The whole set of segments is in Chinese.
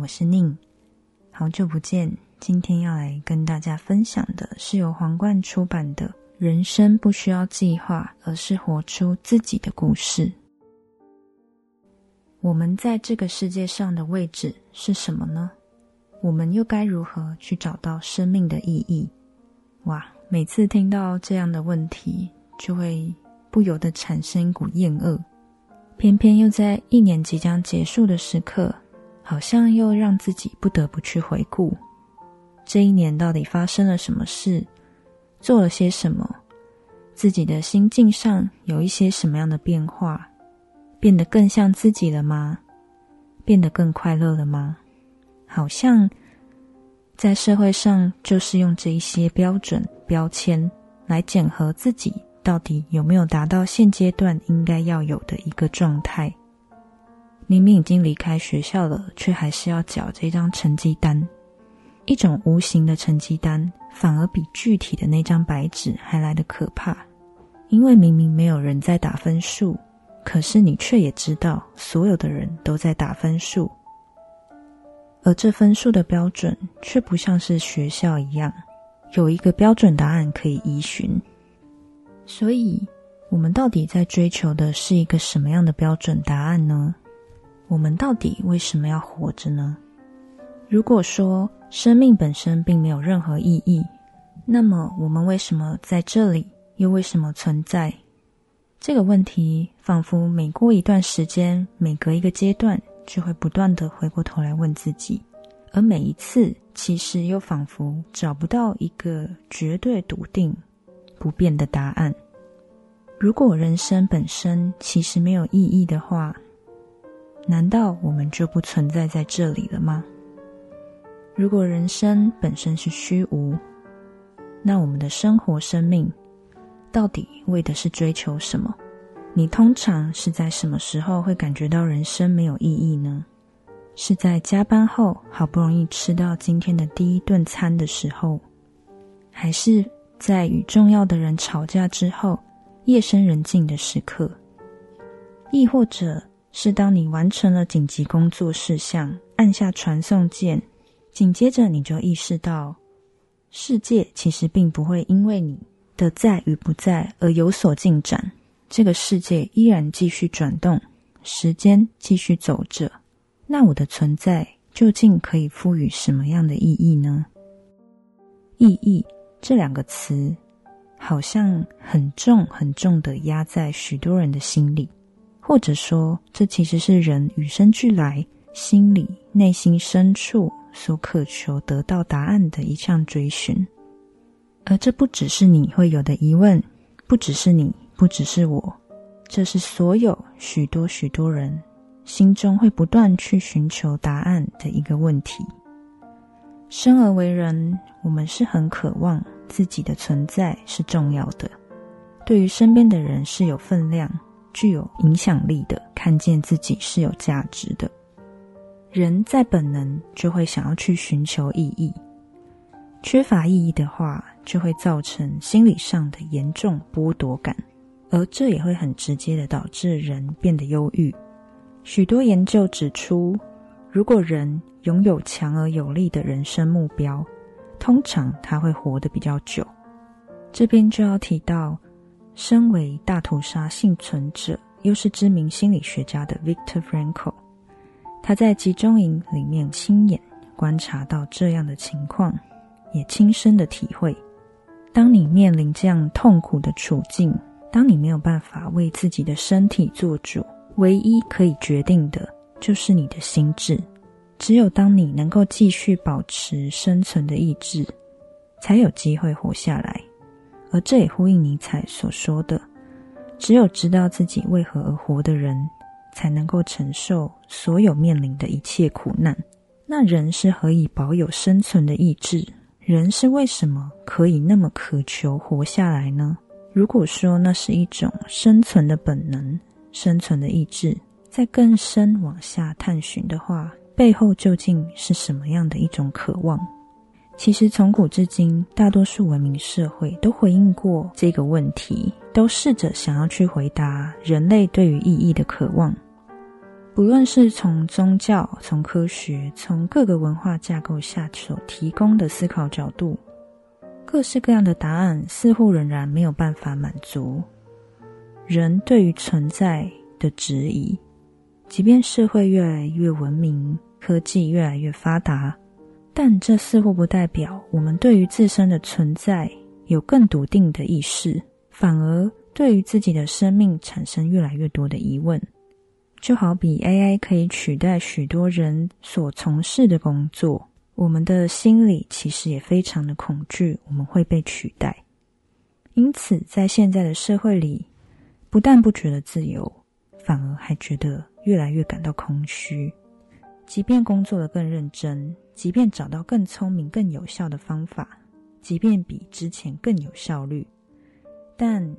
我是宁，好久不见。今天要来跟大家分享的是由皇冠出版的《人生不需要计划，而是活出自己的故事》。我们在这个世界上的位置是什么呢？我们又该如何去找到生命的意义？哇，每次听到这样的问题，就会不由得产生一股厌恶。偏偏又在一年即将结束的时刻，好像又让自己不得不去回顾这一年到底发生了什么事，做了些什么，自己的心境上有一些什么样的变化，变得更像自己了吗？变得更快乐了吗？好像在社会上就是用这一些标准标签来检核自己。到底有没有达到现阶段应该要有的一个状态？明明已经离开学校了，却还是要缴这张成绩单。一种无形的成绩单，反而比具体的那张白纸还来得可怕。因为明明没有人在打分数，可是你却也知道所有的人都在打分数，而这分数的标准却不像是学校一样有一个标准答案可以依循。所以，我们到底在追求的是一个什么样的标准答案呢？我们到底为什么要活着呢？如果说生命本身并没有任何意义，那么我们为什么在这里，又为什么存在？这个问题仿佛每过一段时间，每隔一个阶段，就会不断的回过头来问自己，而每一次，其实又仿佛找不到一个绝对笃定。不变的答案。如果人生本身其实没有意义的话，难道我们就不存在在这里了吗？如果人生本身是虚无，那我们的生活生命到底为的是追求什么？你通常是在什么时候会感觉到人生没有意义呢？是在加班后好不容易吃到今天的第一顿餐的时候，还是？在与重要的人吵架之后，夜深人静的时刻，亦或者是当你完成了紧急工作事项，按下传送键，紧接着你就意识到，世界其实并不会因为你的在与不在而有所进展，这个世界依然继续转动，时间继续走着。那我的存在究竟可以赋予什么样的意义呢？意义。这两个词好像很重很重的压在许多人的心里，或者说，这其实是人与生俱来、心里内心深处所渴求得到答案的一项追寻。而这不只是你会有的疑问，不只是你，不只是我，这是所有许多许多人心中会不断去寻求答案的一个问题。生而为人，我们是很渴望自己的存在是重要的，对于身边的人是有分量、具有影响力的，看见自己是有价值的。人在本能就会想要去寻求意义，缺乏意义的话，就会造成心理上的严重剥夺感，而这也会很直接的导致人变得忧郁。许多研究指出，如果人拥有强而有力的人生目标，通常他会活得比较久。这边就要提到，身为大屠杀幸存者，又是知名心理学家的 Victor Frankl，他在集中营里面亲眼观察到这样的情况，也亲身的体会：当你面临这样痛苦的处境，当你没有办法为自己的身体做主，唯一可以决定的就是你的心智。只有当你能够继续保持生存的意志，才有机会活下来。而这也呼应尼采所说的：“只有知道自己为何而活的人，才能够承受所有面临的一切苦难。”那人是何以保有生存的意志？人是为什么可以那么渴求活下来呢？如果说那是一种生存的本能、生存的意志，在更深往下探寻的话，背后究竟是什么样的一种渴望？其实从古至今，大多数文明社会都回应过这个问题，都试着想要去回答人类对于意义的渴望。不论是从宗教、从科学、从各个文化架构下所提供的思考角度，各式各样的答案似乎仍然没有办法满足人对于存在的质疑。即便社会越来越文明，科技越来越发达，但这似乎不代表我们对于自身的存在有更笃定的意识，反而对于自己的生命产生越来越多的疑问。就好比 AI 可以取代许多人所从事的工作，我们的心里其实也非常的恐惧，我们会被取代。因此，在现在的社会里，不但不觉得自由，反而还觉得越来越感到空虚。即便工作的更认真，即便找到更聪明、更有效的方法，即便比之前更有效率，但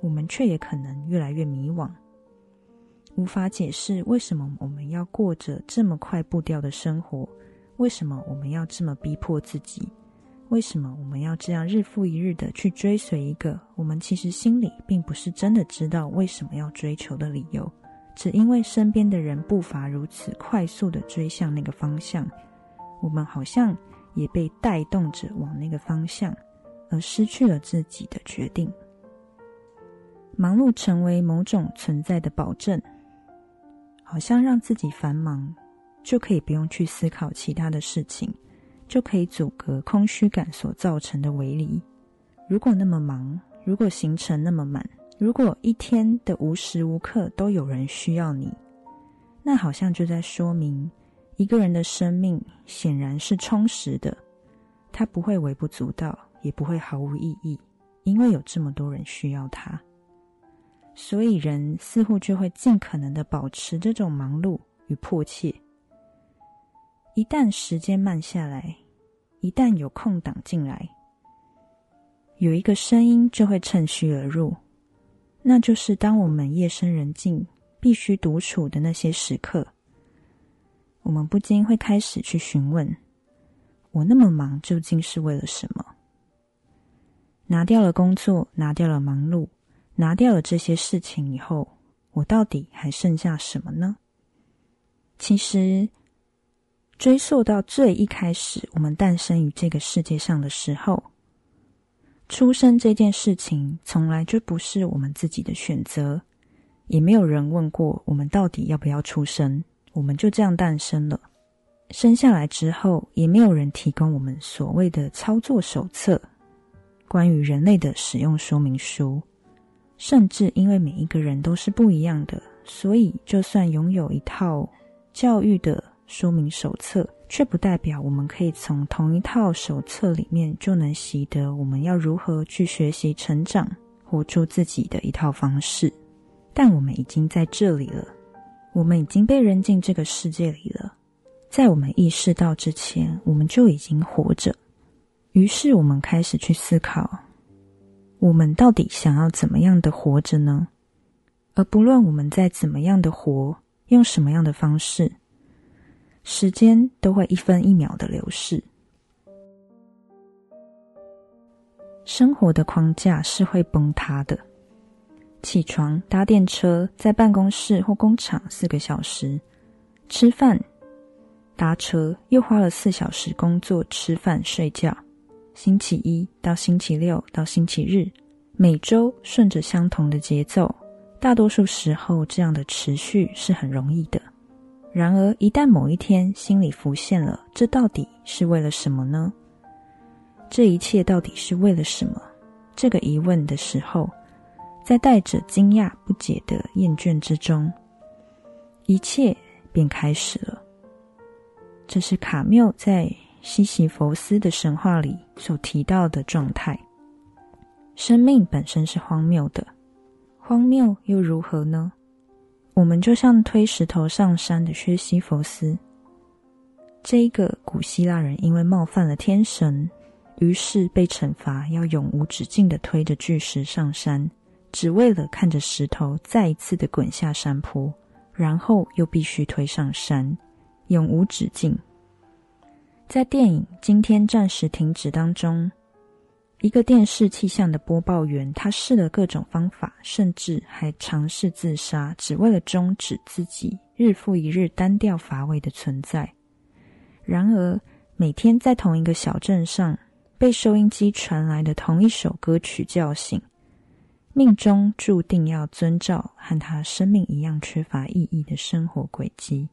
我们却也可能越来越迷惘。无法解释为什么我们要过着这么快步调的生活，为什么我们要这么逼迫自己，为什么我们要这样日复一日的去追随一个我们其实心里并不是真的知道为什么要追求的理由，只因为身边的人步伐如此快速的追向那个方向，我们好像也被带动着往那个方向，而失去了自己的决定。忙碌成为某种存在的保证。好像让自己繁忙，就可以不用去思考其他的事情，就可以阻隔空虚感所造成的围篱。如果那么忙，如果行程那么满，如果一天的无时无刻都有人需要你，那好像就在说明一个人的生命显然是充实的，他不会微不足道，也不会毫无意义，因为有这么多人需要他。所以，人似乎就会尽可能的保持这种忙碌与迫切。一旦时间慢下来，一旦有空档进来，有一个声音就会趁虚而入，那就是当我们夜深人静、必须独处的那些时刻，我们不禁会开始去询问：我那么忙，究竟是为了什么？拿掉了工作，拿掉了忙碌。拿掉了这些事情以后，我到底还剩下什么呢？其实，追溯到最一开始，我们诞生于这个世界上的时候，出生这件事情从来就不是我们自己的选择，也没有人问过我们到底要不要出生，我们就这样诞生了。生下来之后，也没有人提供我们所谓的操作手册，关于人类的使用说明书。甚至因为每一个人都是不一样的，所以就算拥有一套教育的说明手册，却不代表我们可以从同一套手册里面就能习得我们要如何去学习成长、活出自己的一套方式。但我们已经在这里了，我们已经被扔进这个世界里了。在我们意识到之前，我们就已经活着。于是，我们开始去思考。我们到底想要怎么样的活着呢？而不论我们在怎么样的活，用什么样的方式，时间都会一分一秒的流逝。生活的框架是会崩塌的。起床、搭电车，在办公室或工厂四个小时，吃饭、搭车，又花了四小时工作、吃饭、睡觉。星期一到星期六到星期日，每周顺着相同的节奏，大多数时候这样的持续是很容易的。然而，一旦某一天心里浮现了“这到底是为了什么呢？这一切到底是为了什么？”这个疑问的时候，在带着惊讶、不解的厌倦之中，一切便开始了。这是卡缪在。西西弗斯的神话里所提到的状态，生命本身是荒谬的，荒谬又如何呢？我们就像推石头上山的薛西弗斯，这一个古希腊人因为冒犯了天神，于是被惩罚要永无止境的推着巨石上山，只为了看着石头再一次的滚下山坡，然后又必须推上山，永无止境。在电影《今天暂时停止》当中，一个电视气象的播报员，他试了各种方法，甚至还尝试自杀，只为了终止自己日复一日单调乏味的存在。然而，每天在同一个小镇上被收音机传来的同一首歌曲叫醒，命中注定要遵照和他生命一样缺乏意义的生活轨迹。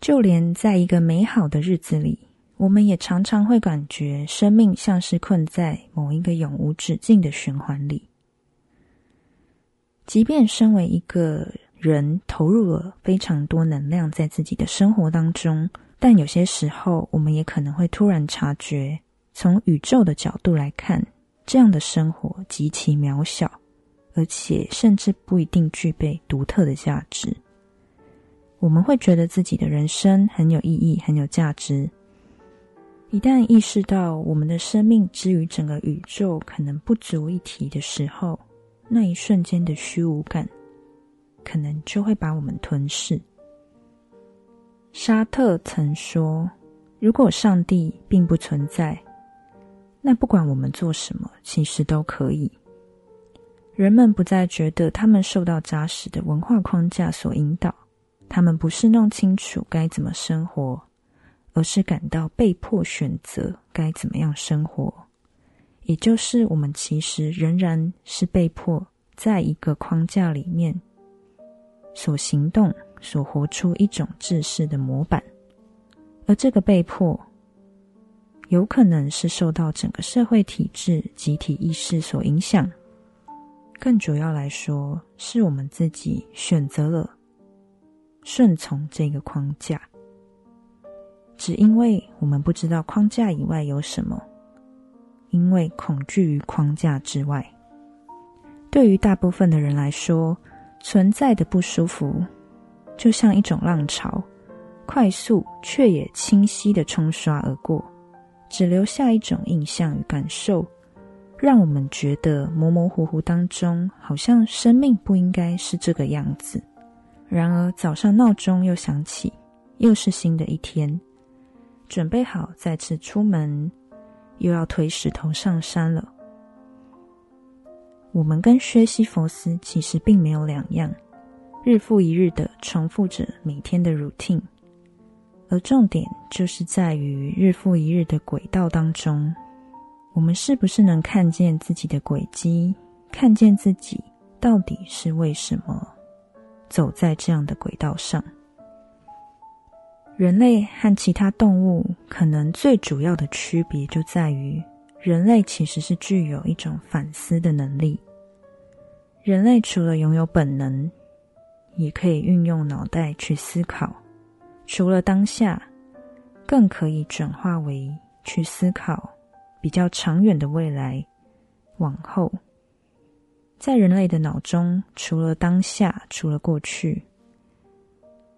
就连在一个美好的日子里，我们也常常会感觉生命像是困在某一个永无止境的循环里。即便身为一个人投入了非常多能量在自己的生活当中，但有些时候我们也可能会突然察觉，从宇宙的角度来看，这样的生活极其渺小，而且甚至不一定具备独特的价值。我们会觉得自己的人生很有意义、很有价值。一旦意识到我们的生命之于整个宇宙可能不足一提的时候，那一瞬间的虚无感，可能就会把我们吞噬。沙特曾说：“如果上帝并不存在，那不管我们做什么，其实都可以。”人们不再觉得他们受到扎实的文化框架所引导，他们不是弄清楚该怎么生活，而是感到被迫选择该怎么样生活。也就是我们其实仍然是被迫在一个框架里面所行动、所活出一种制式的模板，而这个被迫有可能是受到整个社会体制、集体意识所影响，更主要来说，是我们自己选择了顺从这个框架，只因为我们不知道框架以外有什么。因为恐惧于框架之外，对于大部分的人来说，存在的不舒服就像一种浪潮，快速却也清晰的冲刷而过，只留下一种印象与感受，让我们觉得模模糊糊当中，好像生命不应该是这个样子。然而早上闹钟又响起，又是新的一天，准备好再次出门。又要推石头上山了。我们跟薛西弗斯其实并没有两样，日复一日的重复着每天的 routine，而重点就是在于日复一日的轨道当中，我们是不是能看见自己的轨迹，看见自己到底是为什么走在这样的轨道上。人类和其他动物可能最主要的区别就在于，人类其实是具有一种反思的能力。人类除了拥有本能，也可以运用脑袋去思考。除了当下，更可以转化为去思考比较长远的未来。往后，在人类的脑中，除了当下，除了过去。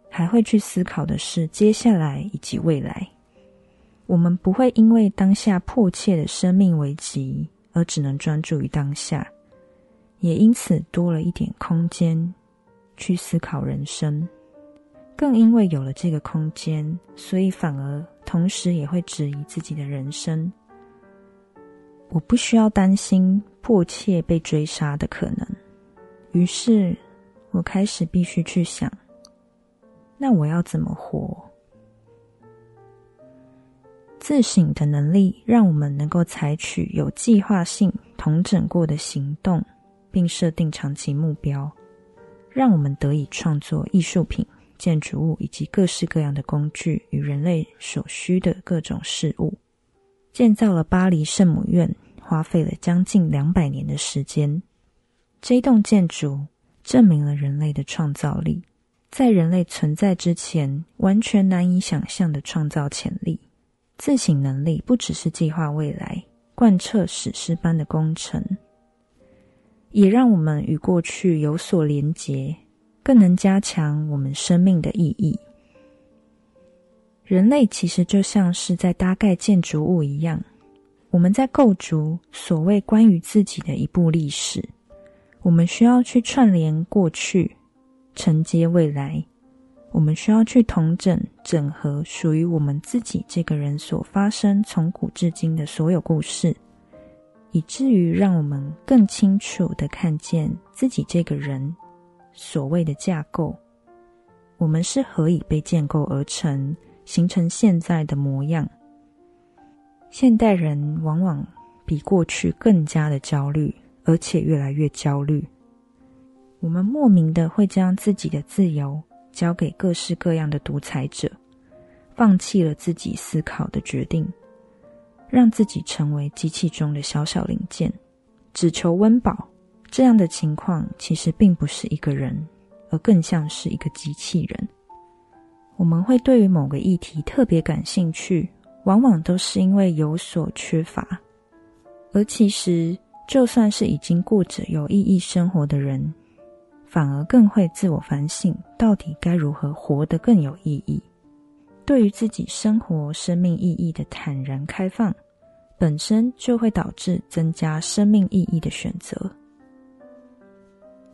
还会去思考的是接下来以及未来。我们不会因为当下迫切的生命危机而只能专注于当下，也因此多了一点空间去思考人生。更因为有了这个空间，所以反而同时也会质疑自己的人生。我不需要担心迫切被追杀的可能，于是我开始必须去想。那我要怎么活？自省的能力让我们能够采取有计划性、同整过的行动，并设定长期目标，让我们得以创作艺术品、建筑物以及各式各样的工具与人类所需的各种事物。建造了巴黎圣母院，花费了将近两百年的时间。这栋建筑证明了人类的创造力。在人类存在之前，完全难以想象的创造潜力、自省能力，不只是计划未来、贯彻史诗般的工程，也让我们与过去有所连结，更能加强我们生命的意义。人类其实就像是在搭盖建筑物一样，我们在构筑所谓关于自己的一部历史。我们需要去串联过去。承接未来，我们需要去统整、整合属于我们自己这个人所发生从古至今的所有故事，以至于让我们更清楚的看见自己这个人所谓的架构，我们是何以被建构而成，形成现在的模样。现代人往往比过去更加的焦虑，而且越来越焦虑。我们莫名的会将自己的自由交给各式各样的独裁者，放弃了自己思考的决定，让自己成为机器中的小小零件，只求温饱。这样的情况其实并不是一个人，而更像是一个机器人。我们会对于某个议题特别感兴趣，往往都是因为有所缺乏。而其实，就算是已经过着有意义生活的人，反而更会自我反省，到底该如何活得更有意义。对于自己生活生命意义的坦然开放，本身就会导致增加生命意义的选择。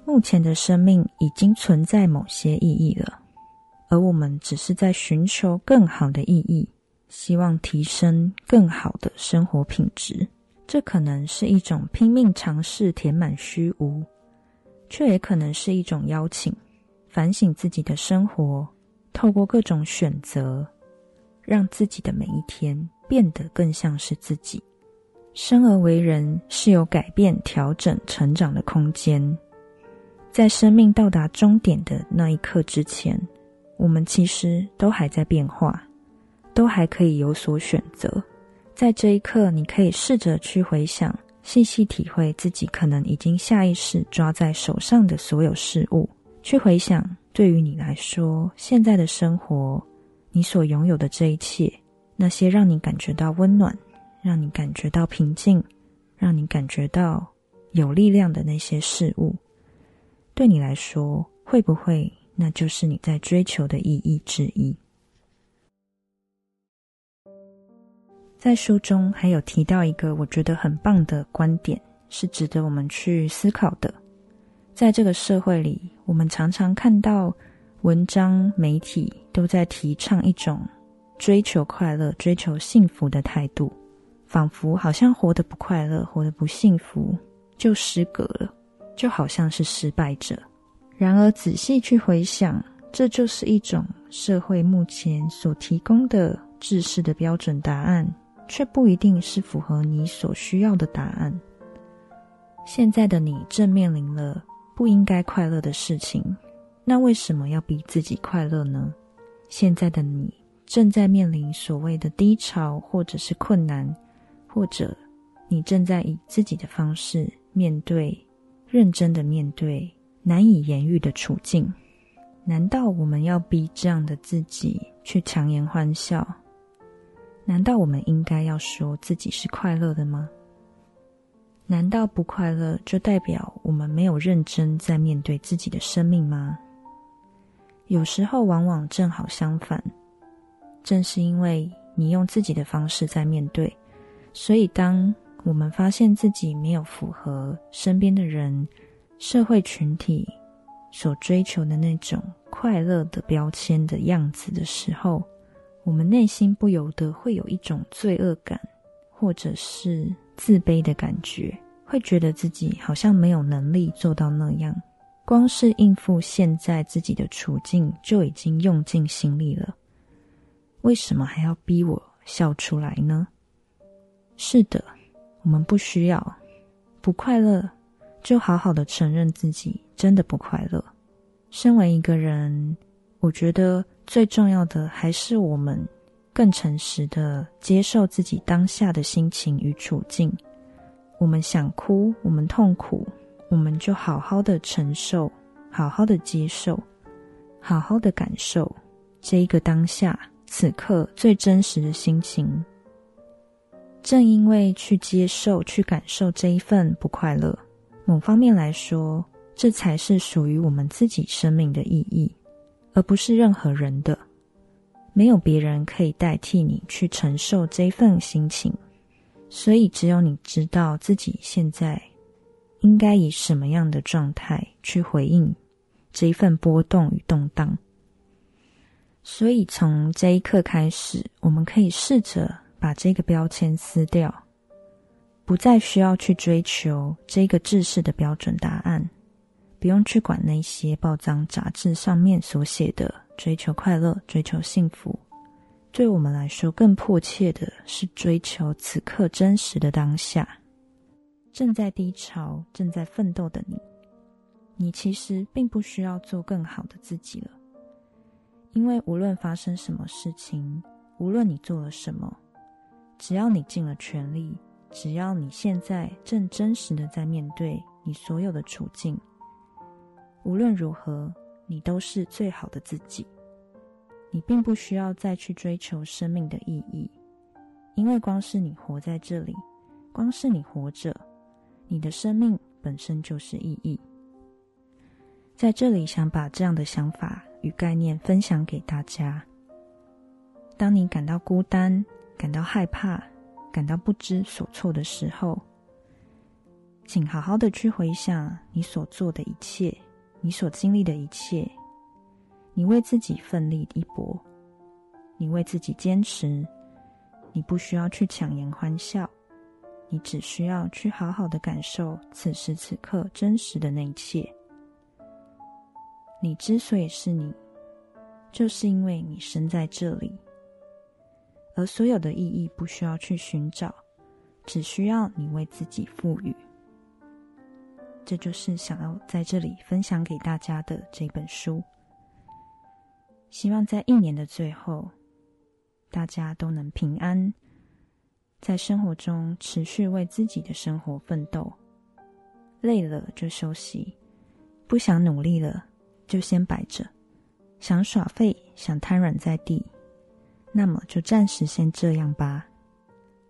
目前的生命已经存在某些意义了，而我们只是在寻求更好的意义，希望提升更好的生活品质。这可能是一种拼命尝试填满虚无，却也可能是一种邀请，反省自己的生活，透过各种选择，让自己的每一天变得更像是自己。生而为人是有改变、调整、成长的空间。在生命到达终点的那一刻之前，我们其实都还在变化，都还可以有所选择。在这一刻，你可以试着去回想，细细体会自己可能已经下意识抓在手上的所有事物，去回想对于你来说，现在的生活，你所拥有的这一切，那些让你感觉到温暖、让你感觉到平静、让你感觉到有力量的那些事物。对你来说，会不会那就是你在追求的意义之一？在书中还有提到一个我觉得很棒的观点，是值得我们去思考的。在这个社会里，我们常常看到文章、媒体都在提倡一种追求快乐、追求幸福的态度，仿佛好像活得不快乐、活得不幸福就失格了。就好像是失败者。然而，仔细去回想，这就是一种社会目前所提供的制式的标准答案，却不一定是符合你所需要的答案。现在的你正面临了不应该快乐的事情，那为什么要逼自己快乐呢？现在的你正在面临所谓的低潮，或者是困难，或者你正在以自己的方式面对。认真的面对难以言喻的处境，难道我们要逼这样的自己去强颜欢笑？难道我们应该要说自己是快乐的吗？难道不快乐就代表我们没有认真在面对自己的生命吗？有时候往往正好相反，正是因为你用自己的方式在面对，所以当。我们发现自己没有符合身边的人、社会群体所追求的那种快乐的标签的样子的时候，我们内心不由得会有一种罪恶感，或者是自卑的感觉，会觉得自己好像没有能力做到那样。光是应付现在自己的处境就已经用尽心力了，为什么还要逼我笑出来呢？是的。我们不需要不快乐，就好好的承认自己真的不快乐。身为一个人，我觉得最重要的还是我们更诚实的接受自己当下的心情与处境。我们想哭，我们痛苦，我们就好好的承受，好好的接受，好好的感受这一个当下此刻最真实的心情。正因为去接受、去感受这一份不快乐，某方面来说，这才是属于我们自己生命的意义，而不是任何人的。没有别人可以代替你去承受这份心情，所以只有你知道自己现在应该以什么样的状态去回应这一份波动与动荡。所以从这一刻开始，我们可以试着。把这个标签撕掉，不再需要去追求这个制式的标准答案，不用去管那些报章杂志上面所写的追求快乐、追求幸福，对我们来说更迫切的是追求此刻真实的当下。正在低潮、正在奋斗的你，你其实并不需要做更好的自己了，因为无论发生什么事情，无论你做了什么，只要你尽了全力，只要你现在正真实的在面对你所有的处境，无论如何。你都是最好的自己，你并不需要再去追求生命的意义，因为光是你活在这里，光是你活着，你的生命本身就是意义。在这里，想把这样的想法与概念分享给大家。当你感到孤单、感到害怕、感到不知所措的时候，请好好的去回想你所做的一切。你所经历的一切，你为自己奋力一搏，你为自己坚持，你不需要去强颜欢笑，你只需要去好好的感受此时此刻真实的那一切。你之所以是你，就是因为你生在这里，而所有的意义不需要去寻找，只需要你为自己赋予。这就是想要在这里分享给大家的这本书。希望在一年的最后，大家都能平安，在生活中持续为自己的生活奋斗。累了就休息，不想努力了就先摆着。想耍废、想瘫软在地，那么就暂时先这样吧。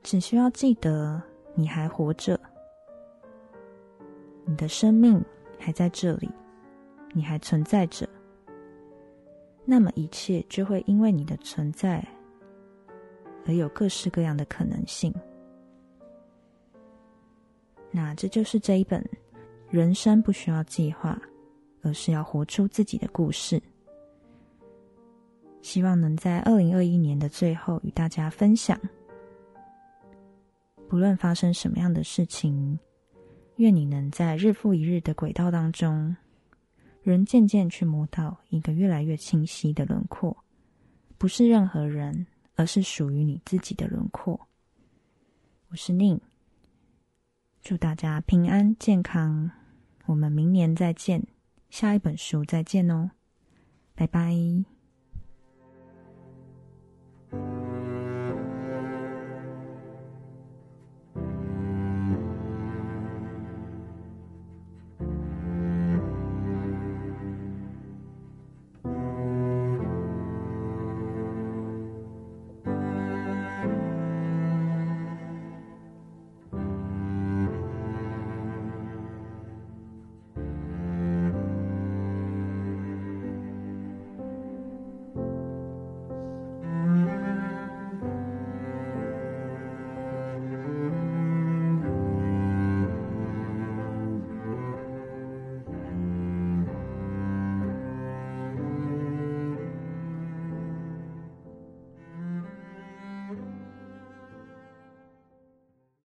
只需要记得，你还活着。你的生命还在这里，你还存在着，那么一切就会因为你的存在而有各式各样的可能性。那这就是这一本《人生不需要计划，而是要活出自己的故事》。希望能在二零二一年的最后与大家分享，不论发生什么样的事情。愿你能在日复一日的轨道当中，人渐渐去摸到一个越来越清晰的轮廓，不是任何人，而是属于你自己的轮廓。我是宁，祝大家平安健康，我们明年再见，下一本书再见哦，拜拜。